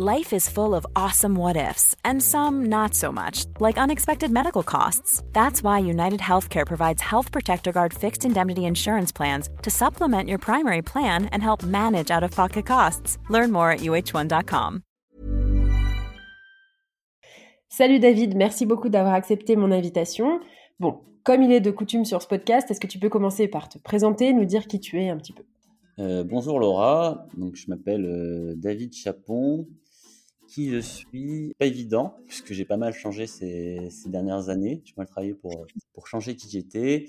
Life is full of awesome what ifs, and some not so much, like unexpected medical costs. That's why United Healthcare provides Health Protector Guard fixed indemnity insurance plans to supplement your primary plan and help manage out of pocket costs. Learn more at uh1.com. Salut David, merci beaucoup d'avoir accepté mon invitation. Bon, comme il est de coutume sur ce podcast, est-ce que tu peux commencer par te présenter, nous dire qui tu es un petit peu? Euh, bonjour Laura, donc je m'appelle euh, David Chapon. Qui je suis Pas évident, puisque j'ai pas mal changé ces, ces dernières années. J'ai mal travaillé pour, pour changer qui j'étais.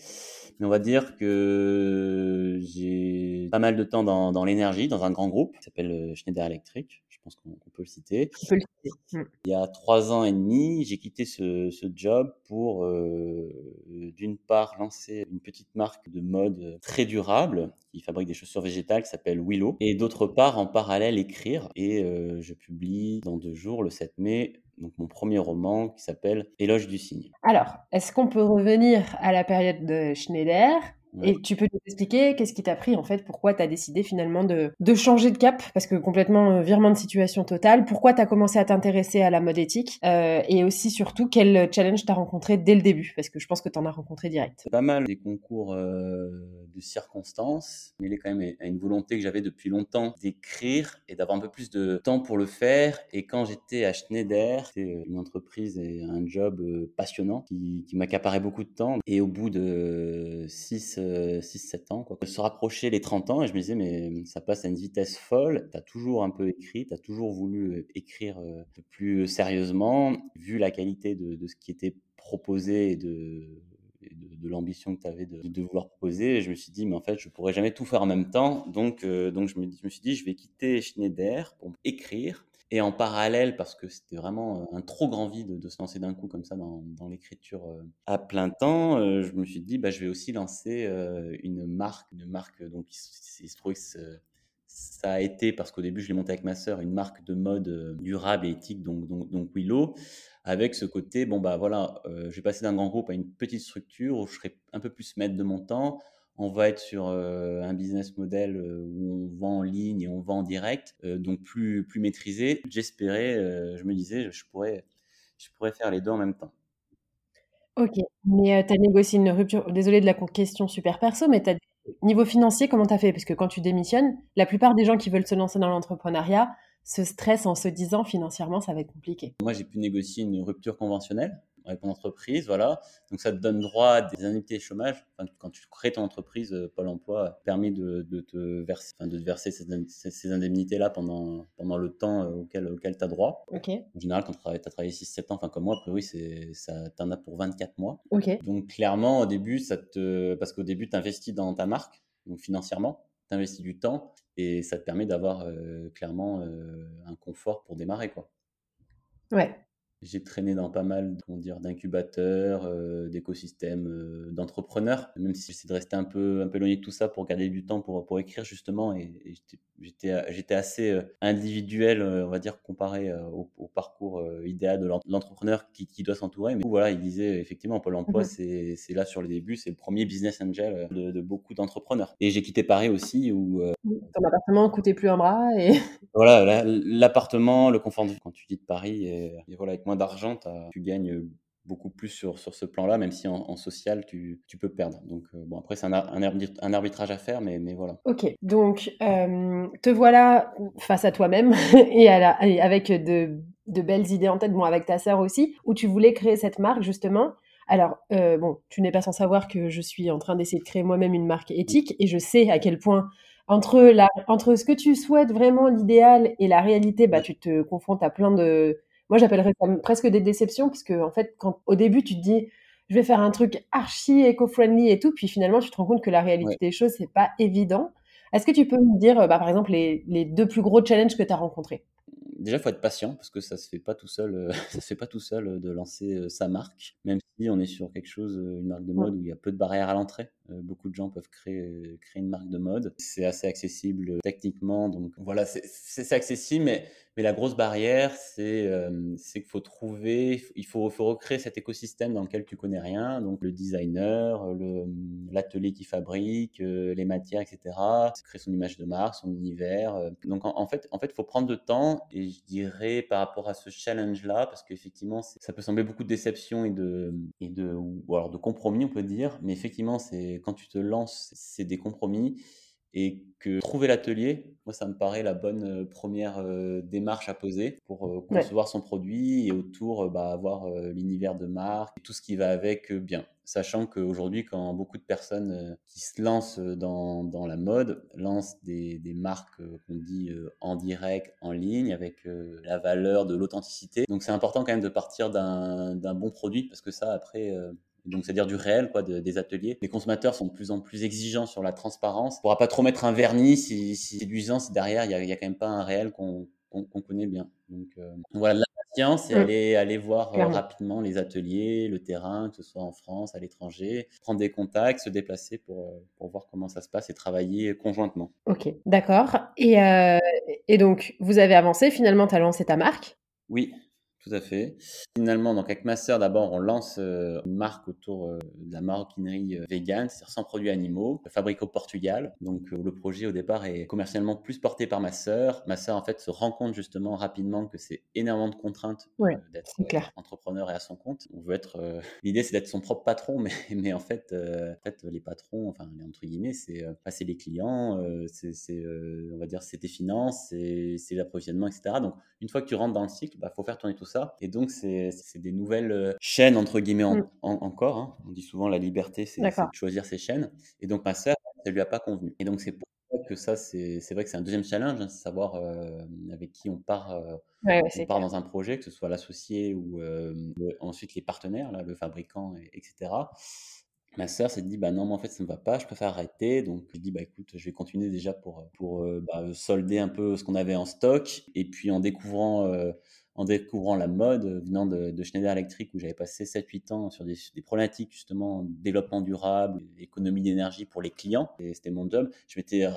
Mais on va dire que j'ai pas mal de temps dans, dans l'énergie, dans un grand groupe qui s'appelle euh, Schneider Electric. Je pense qu'on peut le citer. Tu peux le citer. Mm. Il y a trois ans et demi, j'ai quitté ce, ce job pour, euh, d'une part, lancer une petite marque de mode très durable qui fabrique des chaussures végétales qui s'appelle Willow, et d'autre part, en parallèle, écrire. Et euh, je publie dans deux jours, le 7 mai, donc mon premier roman qui s'appelle Éloge du cygne. Alors, est-ce qu'on peut revenir à la période de Schneider? Ouais. Et tu peux nous expliquer qu'est-ce qui t'a pris en fait, pourquoi tu as décidé finalement de, de changer de cap, parce que complètement euh, virement de situation totale, pourquoi tu as commencé à t'intéresser à la mode éthique, euh, et aussi surtout quel challenge t'as rencontré dès le début, parce que je pense que t'en as rencontré direct. Pas mal des concours euh, de circonstances, mais il est quand même à une volonté que j'avais depuis longtemps d'écrire et d'avoir un peu plus de temps pour le faire. Et quand j'étais à Schneider, c'était une entreprise et un job euh, passionnant qui, qui m'accaparait beaucoup de temps. Et au bout de 6-7 ans, quoi, se rapprocher les 30 ans, et je me disais, mais ça passe à une vitesse folle. Tu as toujours un peu écrit, tu as toujours voulu euh, écrire euh, plus sérieusement, vu la qualité de, ce qui était proposé et de, de, l'ambition que tu avais de, vouloir proposer. Et je me suis dit, mais en fait, je pourrais jamais tout faire en même temps. Donc, euh, donc je, me, je me suis dit, je vais quitter Schneider pour écrire. Et en parallèle, parce que c'était vraiment un trop grand vide de se lancer d'un coup comme ça dans, l'écriture euh, à plein temps, euh, je me suis dit, bah, je vais aussi lancer euh, une marque, une marque, donc il, se- trouvait que ça a été, parce qu'au début je l'ai monté avec ma sœur, une marque de mode euh, durable et éthique, donc, donc, donc Willow, avec ce côté, bon bah voilà, euh, je vais passer d'un grand groupe à une petite structure où je serai un peu plus maître de mon temps. On va être sur euh, un business model euh, où on vend en ligne et on vend en direct, euh, donc plus, plus maîtrisé. J'espérais, je me disais, je pourrais, je pourrais faire les deux en même temps. Ok, mais tu as négocié une rupture, désolé de la question super perso, mais t'as, niveau financier, comment tu as fait? Parce que quand tu démissionnes, la plupart des gens qui veulent se lancer dans l'entrepreneuriat se stressent en se disant financièrement ça va être compliqué. Moi, j'ai pu négocier une rupture conventionnelle avec mon entreprise, voilà. Donc, ça te donne droit à des indemnités de chômage. Enfin, quand tu crées ton entreprise, euh, Pôle emploi permet de, de te verser, enfin, de te verser ces, indem- ces- ces indemnités-là pendant, pendant le temps euh, auquel, auquel tu as droit. Ok, En général, quand tu as travaillé 6-7 ans, enfin comme moi, a priori, ça, t'en as pour 24 mois. ok, Donc, clairement, au début, ça te, parce qu'au début, tu investis dans ta marque, donc financièrement, tu investis du temps et ça te permet d'avoir euh, clairement euh, un confort pour démarrer, quoi. ouais. J'ai traîné dans pas mal comment dire, d'incubateurs, euh, d'écosystèmes, euh, d'entrepreneurs, même si j'essaie de rester un peu, un peu éloigné de tout ça pour garder du temps pour, pour écrire justement. Et, et j'étais- assez euh, individuel, on va dire, comparé au, au parcours idéal de l'en- l'entrepreneur qui, qui doit s'entourer. Mais voilà, il disait effectivement, Pôle emploi, Mhm. c'est c'est là sur les débuts, c'est le premier business angel de, de beaucoup d'entrepreneurs. Et j'ai quitté Paris aussi, où euh, Ton appartement coûtait plus un bras et voilà, la- l'appartement, le confort de vie. Quand tu quittes Paris, et, et voilà, avec moins d'argent, tu gagnes beaucoup plus sur, sur ce plan-là, même si en, social, tu, tu, peux perdre. Donc, bon, après, c'est un, un, arbitrage à faire, mais, mais voilà. Ok, donc te voilà face à toi-même et, à la, avec de, de, belles idées en tête, bon, avec ta sœur aussi, où tu voulais créer cette marque, justement. Alors, bon, tu n'es pas sans savoir que je suis en train d'essayer de créer moi-même une marque éthique et je sais à quel point entre, la, entre ce que tu souhaites vraiment, l'idéal, et la réalité, bah, tu te confrontes à plein de... Moi, j'appellerais ça presque des déceptions, parce que, en fait, quand au début, tu te dis, je vais faire un truc archi éco-friendly et tout, puis finalement, tu te rends compte que la réalité des choses, c'est pas évident. Est-ce que tu peux me dire, bah, par exemple, les, les deux plus gros challenges que tu as rencontrés? Déjà, il faut être patient parce que ça se fait pas tout seul. Euh, ça se fait pas tout seul euh, de lancer euh, sa marque, même si on est sur quelque chose, une marque de mode où il y a peu de barrières à l'entrée. beaucoup de gens peuvent créer, créer une marque de mode. C'est assez accessible techniquement, donc voilà, c'est accessible, mais mais la grosse barrière, c'est euh, qu'il faut trouver, il faut, faut, recréer cet écosystème dans lequel tu connais rien, donc le designer, l'atelier qui fabrique, euh, les matières, etc. Créer son image de marque, son univers. Donc en, fait, en fait, il faut prendre le temps et je dirais par rapport à ce challenge-là, parce qu'effectivement, ça peut sembler beaucoup de déception et de, et ou alors de compromis, on peut dire, mais effectivement, c'est quand tu te lances, c'est des compromis et que trouver l'atelier, moi ça me paraît la bonne euh, première euh, démarche à poser pour euh, concevoir son produit et autour bah, avoir l'univers de marque et tout ce qui va avec bien. Sachant qu'aujourd'hui, quand beaucoup de personnes qui se lancent dans, dans la mode lancent des, des marques qu'on dit en direct, en ligne, avec la valeur de l'authenticité. Donc c'est important quand même de partir d'un bon produit parce que ça, après, donc c'est-à-dire du réel, quoi, des ateliers. Les consommateurs sont de plus en plus exigeants sur la transparence. On ne pourra pas trop mettre un vernis si, si séduisant, si derrière il n'y a, quand même pas un réel qu'on connaît bien. Donc euh, voilà, la patience et mm. aller, aller voir euh, rapidement les ateliers, le terrain, que ce soit en France, à l'étranger, prendre des contacts, se déplacer pour, euh, pour voir comment ça se passe et travailler conjointement. Ok, d'accord. Et, et donc, vous avez avancé, finalement, tu as lancé ta marque Oui, tout à fait. Finalement, donc avec ma sœur, d'abord, on lance euh, une marque autour euh, de la maroquinerie euh, vegan, c'est-à-dire sans produits animaux, fabriquée au Portugal. Donc le projet au départ est commercialement plus porté par ma sœur. Ma sœur, en fait, se rend compte justement rapidement que c'est énormément de contraintes d'être entrepreneur et à son compte. On veut être. L'idée, c'est d'être son propre patron, mais, mais en fait, en fait, les patrons, enfin entre guillemets, c'est passer les clients, c'est, on va dire, c'est tes finances, c'est, l'approvisionnement, etc. Donc une fois que tu rentres dans le cycle, il bah, faut faire tourner tout ça. Et donc, c'est des nouvelles euh, chaînes, entre guillemets, mm. encore. Hein. On dit souvent la liberté, c'est de choisir ses chaînes. Et donc, ma sœur, ça lui a pas convenu. Et donc, c'est pour ça que ça, c'est vrai que c'est un deuxième challenge, hein, c'est savoir euh, avec qui on part, euh, on part dans un projet, que ce soit l'associé ou ensuite les partenaires, là, le fabricant, etc ma sœur s'est dit bah non mais en fait ça ne va pas je préfère arrêter donc je dis bah écoute je vais continuer déjà pour pour bah, solder un peu ce qu'on avait en stock et puis en découvrant en découvrant la mode, euh, venant de, Schneider Electric, où j'avais passé 7-8 ans sur des, problématiques justement développement durable, économie d'énergie pour les clients, et c'était mon job, je m'étais euh,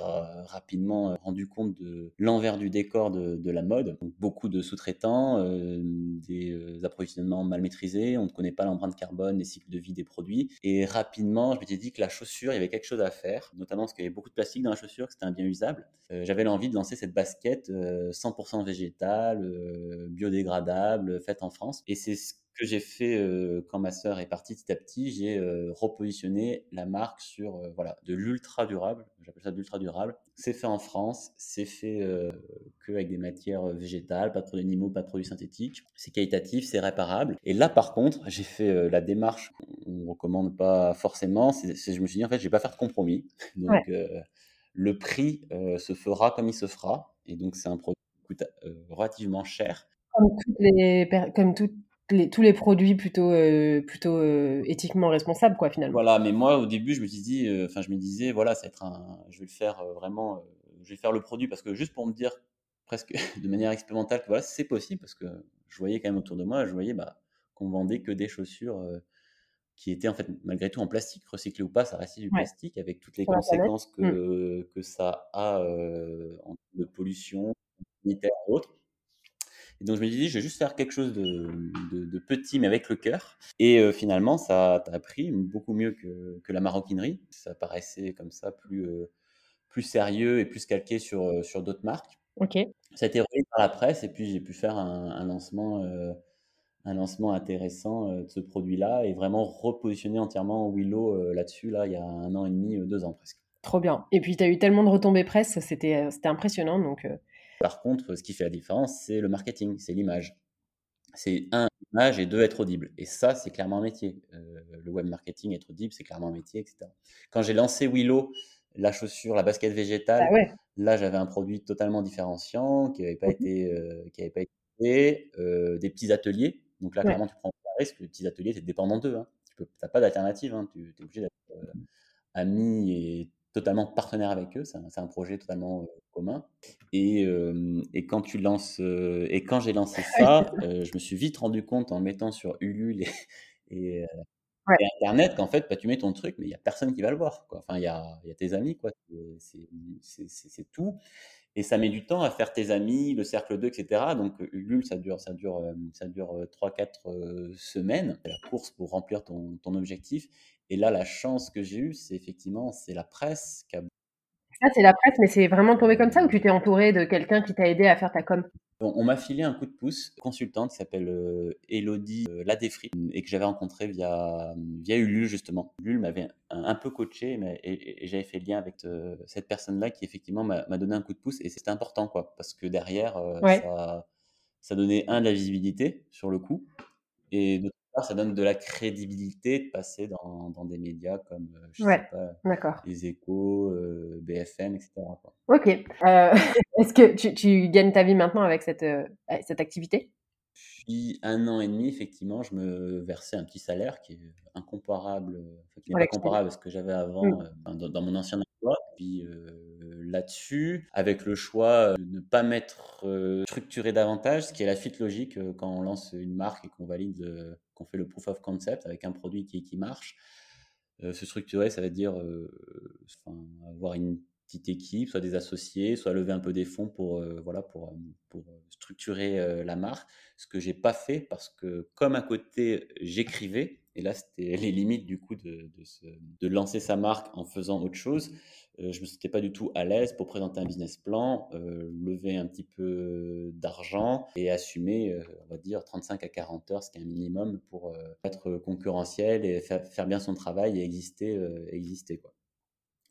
rapidement euh, rendu compte de l'envers du décor de, la mode. Beaucoup de sous-traitants, des approvisionnements mal maîtrisés, on ne connaît pas l'empreinte carbone, les cycles de vie des produits, et rapidement, je m'étais dit que la chaussure, il y avait quelque chose à faire, notamment parce qu'il y avait beaucoup de plastique dans la chaussure, que c'était un bien usable. j'avais l'envie de lancer cette basket 100% végétale, bio dégradable faite en France. Et c'est ce que j'ai fait euh, quand ma sœur est partie petit à petit. J'ai euh, repositionné la marque sur euh, voilà, de l'ultra durable. J'appelle ça de l'ultra durable. C'est fait en France. C'est fait que avec des matières végétales, pas de produits animaux, pas de produits synthétiques. C'est qualitatif, c'est réparable. Et là, par contre, j'ai fait la démarche qu'on ne recommande pas forcément. Je me suis dit, en fait, je vais pas faire de compromis. Donc, le prix se fera comme il se fera. Et donc, c'est un produit qui coûte relativement cher comme, les, comme les, tous les produits plutôt, euh, plutôt euh, éthiquement responsables, quoi, finalement. Voilà, mais moi, au début, je me disais, euh, enfin, je me disais, voilà, ça va être un, je vais le faire vraiment, je vais faire le produit parce que juste pour me dire presque de manière expérimentale que voilà, c'est possible parce que je voyais quand même autour de moi, je voyais bah, qu'on vendait que des chaussures qui étaient en fait malgré tout en plastique, recyclé ou pas, ça restait du plastique avec toutes les conséquences que, mmh. que ça a en de pollution, sanitaire et autres. Et donc je me disais, je vais juste faire quelque chose de, petit, mais avec le cœur. Et euh, finalement, ça a pris beaucoup mieux que, que, la maroquinerie. Ça paraissait comme ça plus, euh, plus sérieux et plus calqué sur, euh, sur d'autres marques. Ok. Ça a été repris par la presse et puis j'ai pu faire un, lancement un lancement intéressant de ce produit-là et vraiment repositionner entièrement Willow là-dessus, là, il y a un an et demi, deux ans presque. Trop bien. Et puis, tu as eu tellement de retombées presse, c'était impressionnant. Donc, Par contre, ce qui fait la différence, c'est le marketing, c'est l'image. C'est un, l'image et deux, être audible. Et ça, c'est clairement un métier. le web marketing, être audible, c'est clairement un métier, etc. Quand j'ai lancé Willow, la chaussure, la basket végétale. Ah là, j'avais un produit totalement différenciant qui n'avait pas, mmh été, euh, qui avait pas été euh, des petits ateliers. Donc là, clairement, tu prends un risque. Les petits ateliers, tu es dépendant d'eux. Hein. Tu n'as pas d'alternative. Hein. Tu es obligé d'être euh, ami et totalement partenaire avec eux. C'est un, projet totalement commun. Et, et, quand tu lances, et quand j'ai lancé ça, je me suis vite rendu compte en mettant sur Ulule et, et Internet, qu'en fait, bah, tu mets ton truc, mais il n'y a personne qui va le voir. Quoi. Enfin, il y a, y a, tes amis, quoi. C'est tout. Et ça met du temps à faire tes amis, le cercle 2, etc. Donc, Ulule, ça dure, ça dure, ça dure 3-4 semaines, la course pour remplir ton, ton, objectif. Et là, la chance que j'ai eue, c'est effectivement, c'est la presse qui a ça, c'est la presse, mais c'est vraiment tombé comme ça ou tu t'es entouré de quelqu'un qui t'a aidé à faire ta com? On, m'a filé un coup de pouce, consultante qui s'appelle euh, Elodie euh, Ladefri et que j'avais rencontré via, via Ulule justement. Ulule m'avait un, peu coaché mais, et, j'avais fait le lien avec euh, cette personne-là qui effectivement m'a donné un coup de pouce et c'était important quoi parce que derrière ça, ça donnait un de la visibilité sur le coup et d'autre ça donne de la crédibilité de passer dans, dans des médias comme je sais pas, les échos, BFM, etc. Ok. Est-ce que tu, tu, gagnes ta vie maintenant avec cette, cette activité? Depuis un an et demi, effectivement, je me versais un petit salaire qui est incomparable, qui n'est pas comparable à ce que j'avais avant mmh. dans, mon ancien emploi. Puis là-dessus, avec le choix de ne pas m'être structuré davantage, ce qui est la suite logique quand on lance une marque et qu'on valide, qu'on fait le proof of concept avec un produit qui, qui marche. se structurer, ça veut dire avoir une petite équipe, soit des associés, soit lever un peu des fonds pour, euh, voilà, pour, euh, pour structurer euh, la marque. Ce que j'ai pas fait parce que comme à côté j'écrivais, et là c'était les limites du coup de, de, de, lancer sa marque en faisant autre chose, je me sentais pas du tout à l'aise pour présenter un business plan, lever un petit peu d'argent et assumer, on va dire, 35 à 40 heures, ce qui est un minimum pour être concurrentiel et faire, faire, bien son travail et exister, exister quoi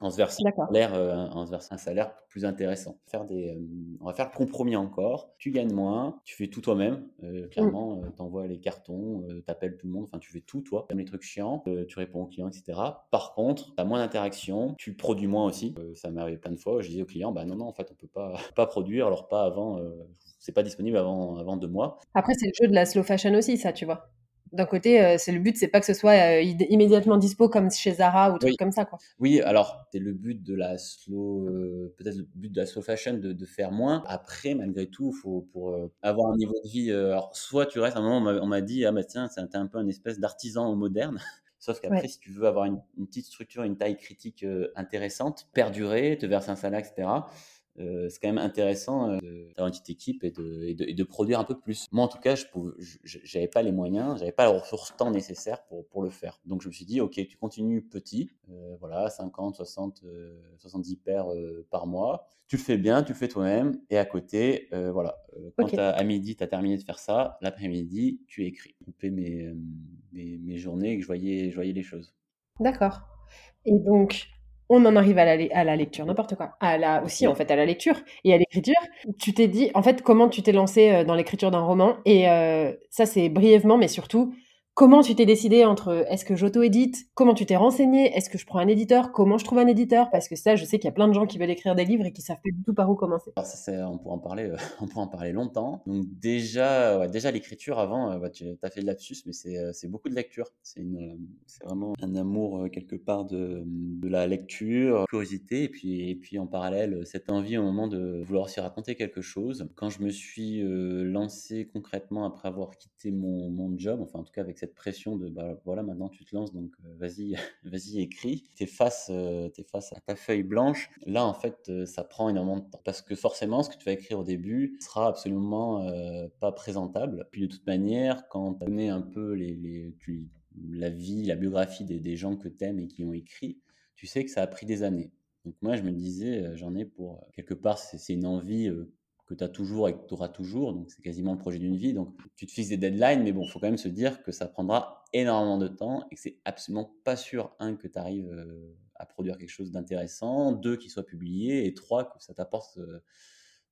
en se versant un salaire, euh, en se versant un salaire plus intéressant. Faire des, euh, on va faire le compromis encore. Tu gagnes moins, tu fais tout toi-même. Euh, clairement, tu envoies les cartons, tu appelles tout le monde. Enfin, tu fais tout toi. Même les trucs chiants, tu réponds aux clients, etc. Par contre, tu as moins d'interaction, tu produis moins aussi. ça m'est arrivé plein de fois. Je disais aux clients, bah non, non, en fait, on peut pas, pas produire, alors pas avant. c'est pas disponible avant, avant deux mois. Après, c'est le jeu de la slow fashion aussi, ça, tu vois d'un côté, euh, c'est le but, c'est pas que ce soit euh, immédiatement dispo comme chez Zara ou trucs comme ça, quoi. Oui, alors c'est le but de la slow, euh, peut-être le but de la slow fashion de, de faire moins. Après, malgré tout, faut pour avoir un niveau de vie. alors, soit tu restes. À un moment, on m'a dit, ah bah tiens, c'est un peu un espèce d'artisan moderne. Sauf qu'après, si tu veux avoir une, une, petite structure, une taille critique intéressante, perdurer, te verser un salaire, etc euh, c'est quand même intéressant euh, d'avoir une petite équipe et de, et, de, produire un peu plus. Moi, en tout cas, je n'avais pas les moyens, j'avais pas le ressources temps nécessaire pour, pour le faire. Donc, je me suis dit, OK, tu continues petit, euh, voilà, 50, 60, 70 paires par mois. Tu le fais bien, tu le fais toi-même. Et à côté, voilà, quand à midi, tu as terminé de faire ça, l'après-midi, tu écris. Je coupais mes, mes, mes, journées et que je voyais, je voyais les choses. D'accord. Et donc, on en arrive à la, à la lecture, n'importe quoi. À la, aussi, en fait, à la lecture et à l'écriture. Tu t'es dit, en fait, comment tu t'es lancé euh, dans l'écriture d'un roman. Et euh, ça, c'est brièvement, mais surtout, Comment tu t'es décidé entre est-ce que j'auto-édite? Comment tu t'es renseigné? Est-ce que je prends un éditeur? Comment je trouve un éditeur? Parce que ça, je sais qu'il y a plein de gens qui veulent écrire des livres et qui savent pas du tout par où commencer. Alors ça, on pourrait en parler, euh, on en parler longtemps. Donc déjà, déjà l'écriture avant, euh, bah, tu as fait de lapsus, mais euh, c'est beaucoup de lecture. C'est vraiment un amour quelque part de, la lecture, curiosité, et puis et puis en parallèle cette envie au moment de vouloir aussi raconter quelque chose. Quand je me suis lancé concrètement après avoir quitté mon job, enfin en tout cas avec cette pression de bah, voilà maintenant tu te lances donc euh, vas-y vas-y écris. Tu es face euh, face à ta feuille blanche. Là en fait euh, ça prend énormément de temps. Parce que forcément ce que tu vas écrire au début sera absolument pas présentable. Puis de toute manière quand tu connais un peu les, les la vie la biographie des, des gens que tu aimes et qui ont écrit tu sais que ça a pris des années. Donc moi je me disais j'en ai pour quelque part c'est une envie que tu as toujours et que tu auras toujours. Donc, c'est quasiment le projet d'une vie. Donc, tu te fixes des deadlines, mais bon, il faut quand même se dire que ça prendra énormément de temps et que c'est absolument pas sûr, un, que tu arrives euh, à produire quelque chose d'intéressant, deux, qu'il soit publié, et trois, que ça t'apporte euh,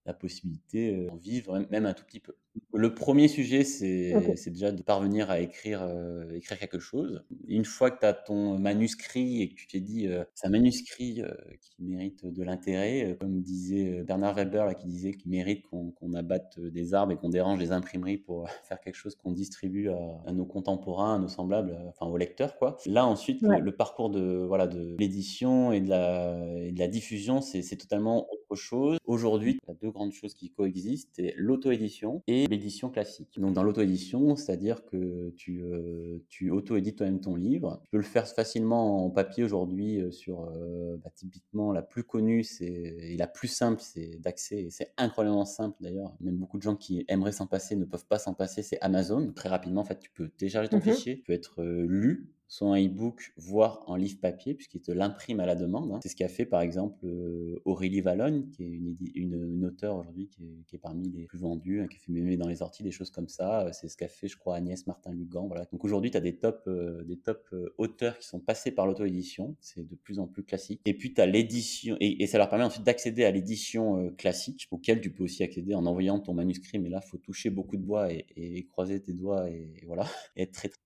la possibilité d'en vivre, même un tout petit peu. Le premier sujet, c'est déjà de parvenir à écrire, écrire quelque chose. Une fois que tu as ton manuscrit et que tu t'es dit, c'est un manuscrit qui mérite de l'intérêt, comme disait Bernard Weber, là, qui disait qu'il mérite qu'on abatte des arbres et qu'on dérange les imprimeries pour faire quelque chose qu'on distribue à, nos contemporains, à nos semblables, enfin aux lecteurs. Quoi. Là, ensuite, le, parcours de voilà de l'édition et, de la, et de la diffusion, c'est totalement autre chose. Aujourd'hui, il y a deux grandes choses qui coexistent, c'est l'auto-édition et l'édition classique. Donc dans l'auto-édition, c'est-à-dire que tu, euh, tu auto-édites toi-même ton livre. Tu peux le faire facilement en papier aujourd'hui euh, sur, euh, bah, typiquement, la plus connue c'est, et la plus simple c'est d'accès, et c'est incroyablement simple d'ailleurs. Même beaucoup de gens qui aimeraient s'en passer ne peuvent pas s'en passer, c'est Amazon. Très rapidement, en fait, tu peux télécharger ton mmh fichier, tu peux être lu soit en e-book, voire en livre papier, puisqu'il te l'imprime à la demande. Hein. C'est ce qu'a fait par exemple euh, Aurélie Valogne, qui est une, une, auteure aujourd'hui qui, qui, est parmi les plus vendues, hein, qui fait mémé dans les orties, des choses comme ça. Euh, c'est ce qu'a fait, je crois, Agnès Martin-Lugan. Voilà. Donc aujourd'hui, tu as des top, euh, des top auteurs qui sont passés par l'auto-édition. C'est de plus en plus classique. Et puis tu as l'édition, et, ça leur permet ensuite d'accéder à l'édition classique, auquel tu peux aussi accéder en envoyant ton manuscrit. Mais là, faut toucher beaucoup de bois et, et croiser tes doigts et, voilà, et être très, très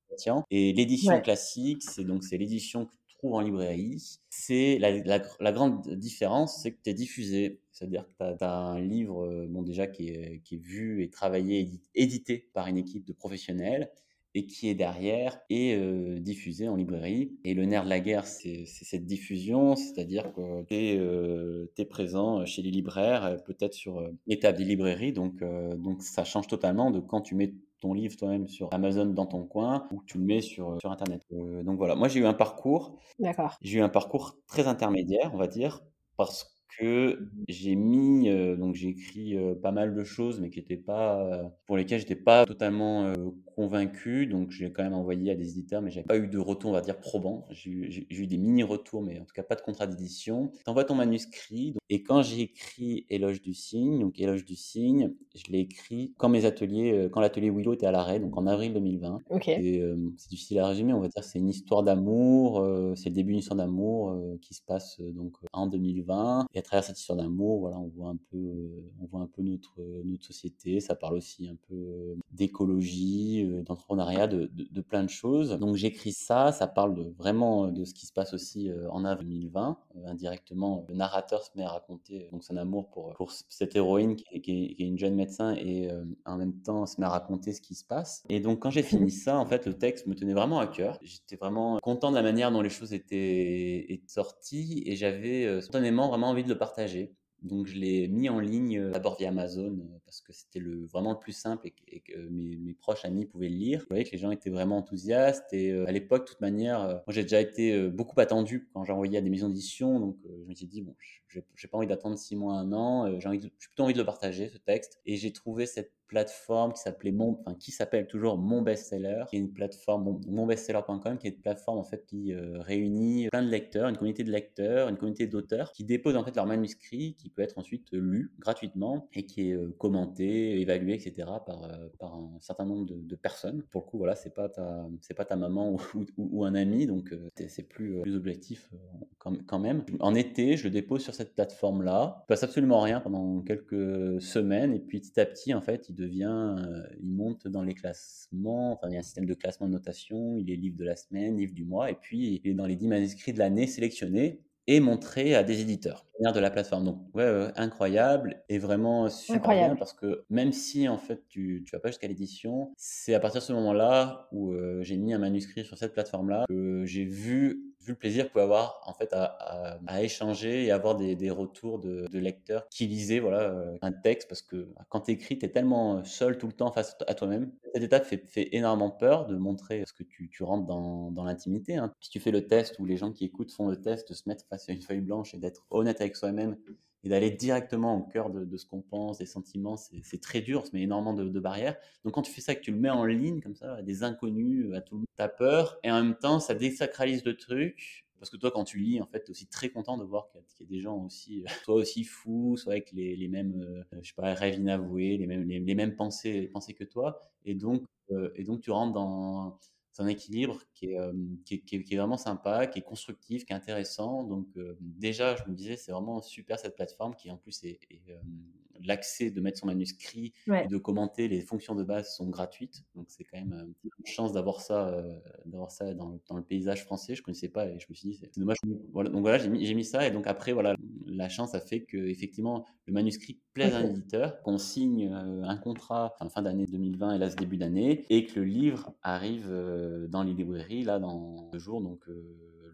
et l'édition classique, c'est donc c'est l'édition que tu trouves en librairie. C'est la, la, grande différence, c'est que tu es diffusé. C'est-à-dire que tu as, un livre euh, bon, déjà qui est, qui est vu et travaillé, édité par une équipe de professionnels et qui est derrière et euh, diffusé en librairie. Et le nerf de la guerre, c'est cette diffusion, c'est-à-dire que tu es, euh, présent chez les libraires, peut-être sur l'étape des librairies, donc, donc ça change totalement de quand tu mets ton livre toi-même sur Amazon dans ton coin ou tu le mets sur, sur Internet. Euh, donc voilà, moi j'ai eu un parcours. D'accord. J'ai eu un parcours très intermédiaire, on va dire, parce que j'ai mis, euh, donc j'ai écrit euh, pas mal de choses, mais qui étaient pas, pour lesquelles j'étais pas totalement convaincu. Donc j'ai quand même envoyé à des éditeurs, mais j'avais pas eu de retour, on va dire, probant. J'ai eu, des mini-retours, mais en tout cas pas de contrat d'édition. T'envoies ton manuscrit. et quand j'ai écrit Éloge du signe, donc Éloge du signe, je l'ai écrit quand mes ateliers, quand l'atelier Willow était à l'arrêt, donc en avril 2020. Ok. c'est difficile à résumer, on va dire c'est une histoire d'amour, c'est le début d'une histoire d'amour qui se passe donc en 2020. Et à travers cette histoire d'amour, voilà, on voit un peu, on voit un peu notre notre société. Ça parle aussi un peu d'écologie, d'entrepreneuriat, de, de, plein de choses. Donc j'écris ça, ça parle vraiment de ce qui se passe aussi en avril 2020. indirectement, le narrateur se met à raconter donc son amour pour pour cette héroïne qui est, qui est, une jeune médecin et en même temps se met à raconter ce qui se passe. Et donc quand j'ai fini ça, en fait, le texte me tenait vraiment à cœur. J'étais vraiment content de la manière dont les choses étaient, étaient sorties et j'avais spontanément vraiment envie de le partager. Donc je l'ai mis en ligne euh, d'abord via Amazon euh, parce que c'était le, vraiment le plus simple et, que mes, proches amis pouvaient le lire. Je voyais que les gens étaient vraiment enthousiastes et euh, à l'époque, de toute manière, moi j'ai déjà été beaucoup attendu quand j'ai envoyé à des maisons d'édition. Donc je me suis dit, bon, j'ai pas envie d'attendre six mois, un an, j'ai plutôt envie de le partager ce texte. Et j'ai trouvé cette plateforme qui s'appelait mon, qui s'appelle toujours Mon Bestseller, qui est une plateforme monbestseller.com, qui est une plateforme en fait qui euh, réunit plein de lecteurs, une communauté de lecteurs, une communauté d'auteurs qui déposent en fait leur manuscrit, qui peut être ensuite lu gratuitement et qui est euh, commenté, évalué, etc. par euh, par un certain nombre de, personnes. Pour le coup, voilà, c'est pas ta c'est pas ta maman ou, un ami, donc c'est plus plus objectif quand, même. En été, je le dépose sur cette plateforme là, il passe absolument rien pendant quelques semaines et puis petit à petit en fait devient, euh, il monte dans les classements, enfin il y a un système de classement de notation, il est livre de la semaine, livre du mois, et puis il est dans les 10 manuscrits de l'année sélectionnés et montrés à des éditeurs de la plateforme. Donc ouais, incroyable et vraiment super bien parce que même si en fait tu tu vas pas jusqu'à l'édition, c'est à partir de ce moment-là où euh, j'ai mis un manuscrit sur cette plateforme-là que j'ai vu vu le plaisir que pouvait avoir en fait à, échanger et avoir des, retours de, lecteurs qui lisaient voilà euh, un texte parce que quand tu écris tu es tellement seul tout le temps face à toi-même cette étape fait, énormément peur de montrer ce que tu, rentres dans, dans l'intimité hein. si tu fais le test ou les gens qui écoutent font le test de se mettre face à une feuille blanche et d'être honnête avec soi-même et d'aller directement au cœur de, ce qu'on pense, des sentiments, c'est très dur, se met énormément de, barrières. Donc quand tu fais ça, que tu le mets en ligne comme ça, à des inconnus, à tout le monde, t'as peur, et en même temps, ça désacralise le truc, parce que toi, quand tu lis, en fait, tu es aussi très content de voir qu'il y, a des gens aussi, toi aussi fous, soit avec les, mêmes, je sais pas, rêves inavoués, les mêmes, les, mêmes pensées, pensées que toi. Et donc, et donc, tu rentres dans c'est un équilibre qui est, qui, qui, est, vraiment sympa, qui est constructif, qui est intéressant. Donc déjà, je me disais, c'est vraiment super cette plateforme qui en plus est, l'accès de mettre son manuscrit et de commenter les fonctions de base sont gratuites. Donc c'est quand même une chance d'avoir ça, d'avoir ça dans, dans, le paysage français. Je connaissais pas et je me suis dit, c'est dommage. Voilà, donc voilà, j'ai mis, mis, ça et donc après, voilà, la chance a fait que effectivement le manuscrit plaise à un éditeur, qu'on signe un contrat en fin d'année 2020 et là ce début d'année et que le livre arrive euh, dans les librairies là dans deux jours, donc euh,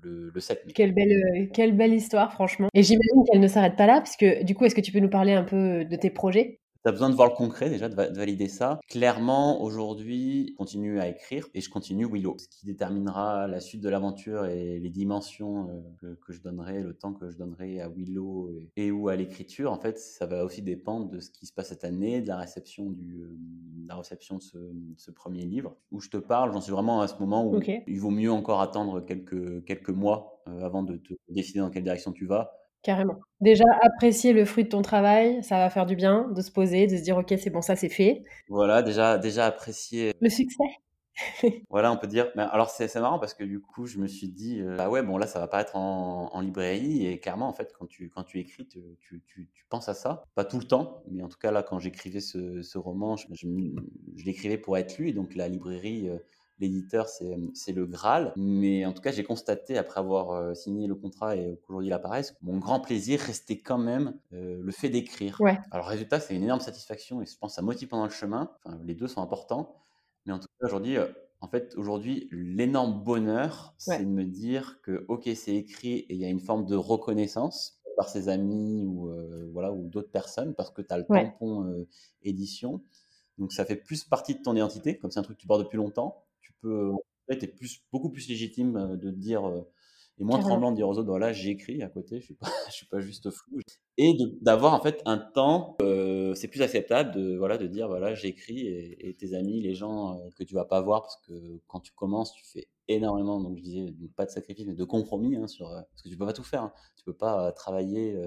le, le, 7 mai. Quelle belle, euh, quelle belle histoire, franchement. Et j'imagine qu'elle ne s'arrête pas là, parce que du coup, est-ce que tu peux nous parler un peu de tes projets? Tu as besoin de voir le concret déjà, de, valider ça. Clairement, aujourd'hui, je continue à écrire et je continue Willow. Ce qui déterminera la suite de l'aventure et les dimensions euh, que, je donnerai, le temps que je donnerai à Willow et, ou à l'écriture, en fait, ça va aussi dépendre de ce qui se passe cette année, de la réception, du, euh, la réception de ce, premier livre. Où je te parle, j'en suis vraiment à ce moment où il vaut mieux encore attendre quelques, quelques mois euh, avant de te décider dans quelle direction tu vas Carrément. Déjà, apprécier le fruit de ton travail, ça va faire du bien de se poser, de se dire ok, c'est bon, ça c'est fait. Voilà, déjà, déjà apprécier. Le succès. voilà, on peut dire. Mais alors c'est marrant parce que du coup, je me suis dit, euh, ah ouais, bon là, ça va pas être en, librairie et clairement, en fait, quand tu quand tu écris, tu, tu, tu, penses à ça. Pas tout le temps, mais en tout cas là, quand j'écrivais ce, ce, roman, je, je, l'écrivais pour être lu, et donc la librairie. Euh, l'éditeur, c'est le Graal. Mais en tout cas, j'ai constaté, après avoir euh, signé le contrat et qu'aujourd'hui il apparaisse, mon grand plaisir restait quand même euh, le fait d'écrire. Alors, résultat, c'est une énorme satisfaction et je pense que ça motive pendant le chemin. Enfin, les deux sont importants. Mais en tout cas, aujourd'hui, euh, en fait, aujourd'hui, l'énorme bonheur, c'est de me dire que, OK, c'est écrit et il y a une forme de reconnaissance par ses amis ou, voilà, ou d'autres personnes parce que tu as le tampon édition. Donc, ça fait plus partie de ton identité, comme c'est un truc que tu portes depuis longtemps peux, en fait, plus, beaucoup plus légitime de dire, et moins tremblant de dire aux autres, voilà, j'ai écrit à côté, je suis pas, je suis pas juste flou. Et d'avoir en fait un temps, euh, c'est plus acceptable de, voilà, de dire, voilà, j'écris et, et, tes amis, les gens que tu vas pas voir, parce que quand tu commences, tu fais énormément, donc je disais, pas de sacrifice, mais de compromis, hein, sur, parce que tu peux pas tout faire. Hein. Tu peux pas travailler,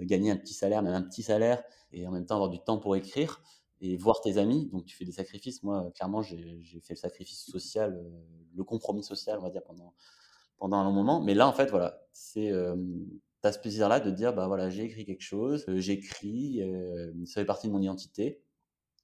gagner un petit salaire, même un petit salaire, et en même temps avoir du temps pour écrire et voir tes amis. Donc tu fais des sacrifices. Moi, clairement, j'ai fait le sacrifice social, euh, le compromis social, on va dire, pendant, pendant un long moment. Mais là, en fait, voilà, c'est euh, ce plaisir-là de dire, bah voilà, j'ai écrit quelque chose, euh, j'écris, euh, ça fait partie de mon identité.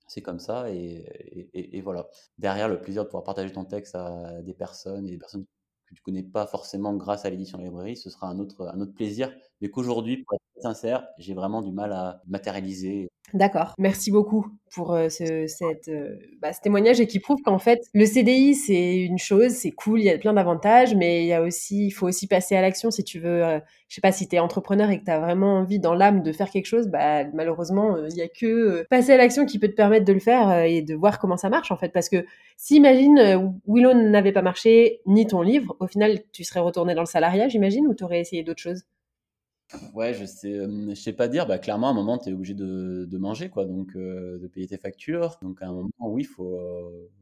C'est comme ça et, et, voilà. Derrière, le plaisir de pouvoir partager ton texte à des personnes et des personnes que tu connais pas forcément grâce à l'édition librairie, ce sera un autre, un autre plaisir. Mais qu'aujourd'hui, pour être sincère, j'ai vraiment du mal à matérialiser D'accord. Merci beaucoup pour euh, euh, bah, ce témoignage et qui prouve qu'en fait, le CDI, c'est une chose, c'est cool, il y a plein d'avantages, mais il y a aussi, il faut aussi passer à l'action si tu veux, euh, je sais pas, si tu es entrepreneur et que tu as vraiment envie dans l'âme de faire quelque chose, bah, malheureusement, il y a que passer à l'action qui peut te permettre de le faire et de voir comment ça marche, en fait. Parce que si, imagine, Willow n'avait pas marché, ni ton livre, au final, tu serais retourné dans le salariat, j'imagine, ou tu aurais essayé d'autres choses? Ouais, je sais, je sais pas dire. Bah, clairement, à un moment, tu es obligé de, de, manger, quoi, donc de payer tes factures. Donc, à un moment, oui, il faut,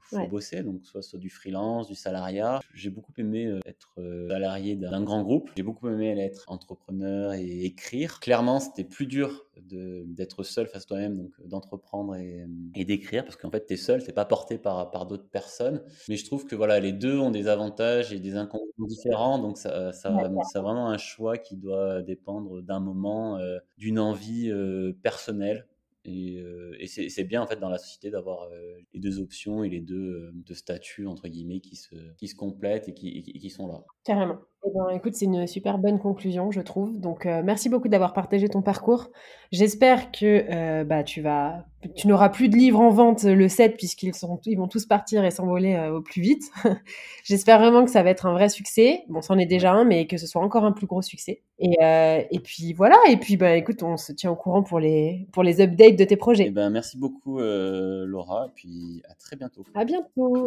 faut bosser, donc soit sur du freelance, du salariat. J'ai beaucoup aimé être salarié d'un grand groupe. J'ai beaucoup aimé être entrepreneur et écrire. Clairement, c'était plus dur d'être seul face à toi-même, donc d'entreprendre et, et d'écrire, parce qu'en fait, tu es seul, tu pas porté par, par d'autres personnes. Mais je trouve que voilà, les deux ont des avantages et des inconvénients différents, donc ça, ça, ça vraiment un choix qui doit dépendre d'un moment, euh, d'une envie euh, personnelle. Et, euh, et c'est bien en fait dans la société d'avoir les deux options et les deux, deux statuts entre guillemets qui se, qui se complètent et qui, et qui sont là. Carrément. Eh ben, écoute, c'est une super bonne conclusion, je trouve. Donc, euh, merci beaucoup d'avoir partagé ton parcours. J'espère que euh, bah, tu vas, tu n'auras plus de livres en vente le 7 puisqu'ils sont, ils vont tous partir et s'envoler euh, au plus vite. J'espère vraiment que ça va être un vrai succès. Bon, c'en est déjà un, mais que ce soit encore un plus gros succès. Et, et puis voilà. Et puis, bah, écoute, on se tient au courant pour les, pour les updates de tes projets. Eh ben, merci beaucoup, Laura. Et puis, à très bientôt. À bientôt.